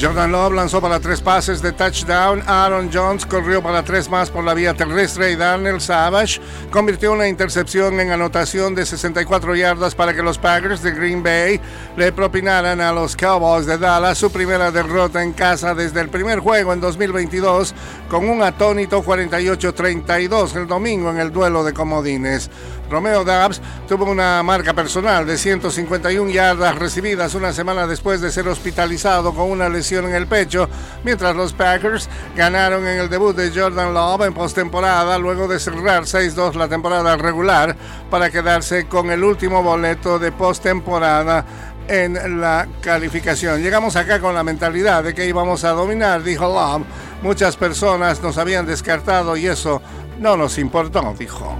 Jordan Love lanzó para tres pases de touchdown. Aaron Jones corrió para tres más por la vía terrestre y Daniel Savage convirtió una intercepción en anotación de 64 yardas para que los Packers de Green Bay le propinaran a los Cowboys de Dallas su primera derrota en casa desde el primer juego en 2022 con un atónito 48-32 el domingo en el duelo de comodines. Romeo Dabbs tuvo una marca personal de 151 yardas recibidas una semana después de ser hospitalizado con una lesión en el pecho, mientras los Packers ganaron en el debut de Jordan Love en postemporada luego de cerrar 6-2 la temporada regular para quedarse con el último boleto de postemporada en la calificación. Llegamos acá con la mentalidad de que íbamos a dominar, dijo Love. Muchas personas nos habían descartado y eso no nos importó, dijo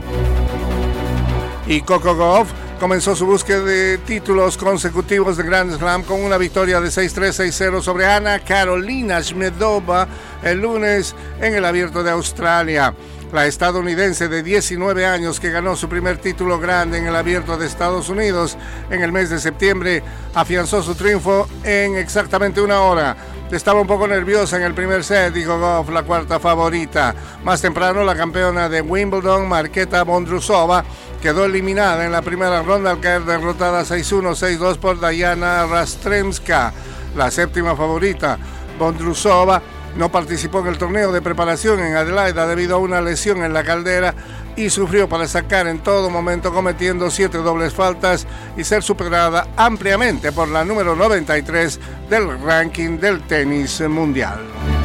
y Coco Goff comenzó su búsqueda de títulos consecutivos de Grand Slam con una victoria de 6-3-6-0 sobre Ana Carolina Shmedova el lunes en el Abierto de Australia. La estadounidense de 19 años que ganó su primer título grande en el Abierto de Estados Unidos en el mes de septiembre afianzó su triunfo en exactamente una hora. Estaba un poco nerviosa en el primer set, dijo Goff, la cuarta favorita. Más temprano, la campeona de Wimbledon, Marketa Bondrusova, quedó eliminada en la primera ronda al caer derrotada 6-1, 6-2 por Diana Rastremska, la séptima favorita. Bondrusova no participó en el torneo de preparación en Adelaida debido a una lesión en la caldera y sufrió para sacar en todo momento cometiendo siete dobles faltas y ser superada ampliamente por la número 93 del ranking del tenis mundial.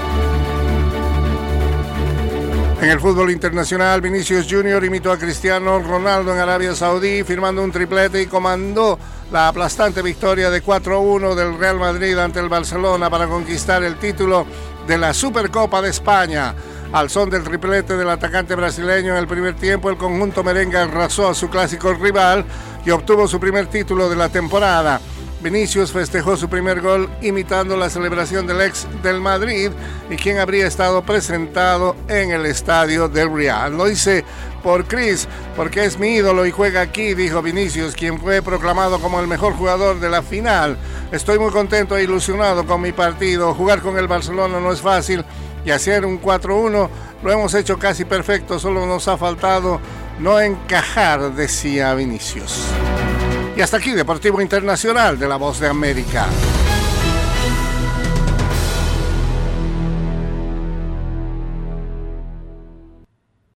En el fútbol internacional, Vinicius Jr. imitó a Cristiano Ronaldo en Arabia Saudí, firmando un triplete y comandó la aplastante victoria de 4-1 del Real Madrid ante el Barcelona para conquistar el título de la Supercopa de España. Al son del triplete del atacante brasileño en el primer tiempo, el conjunto merengue arrasó a su clásico rival y obtuvo su primer título de la temporada. Vinicius festejó su primer gol imitando la celebración del ex del Madrid y quien habría estado presentado en el estadio del Real. Lo hice por Chris, porque es mi ídolo y juega aquí, dijo Vinicius, quien fue proclamado como el mejor jugador de la final. Estoy muy contento e ilusionado con mi partido. Jugar con el Barcelona no es fácil y hacer un 4-1 lo hemos hecho casi perfecto, solo nos ha faltado no encajar, decía Vinicius. Y hasta aquí Deportivo Internacional de la Voz de América.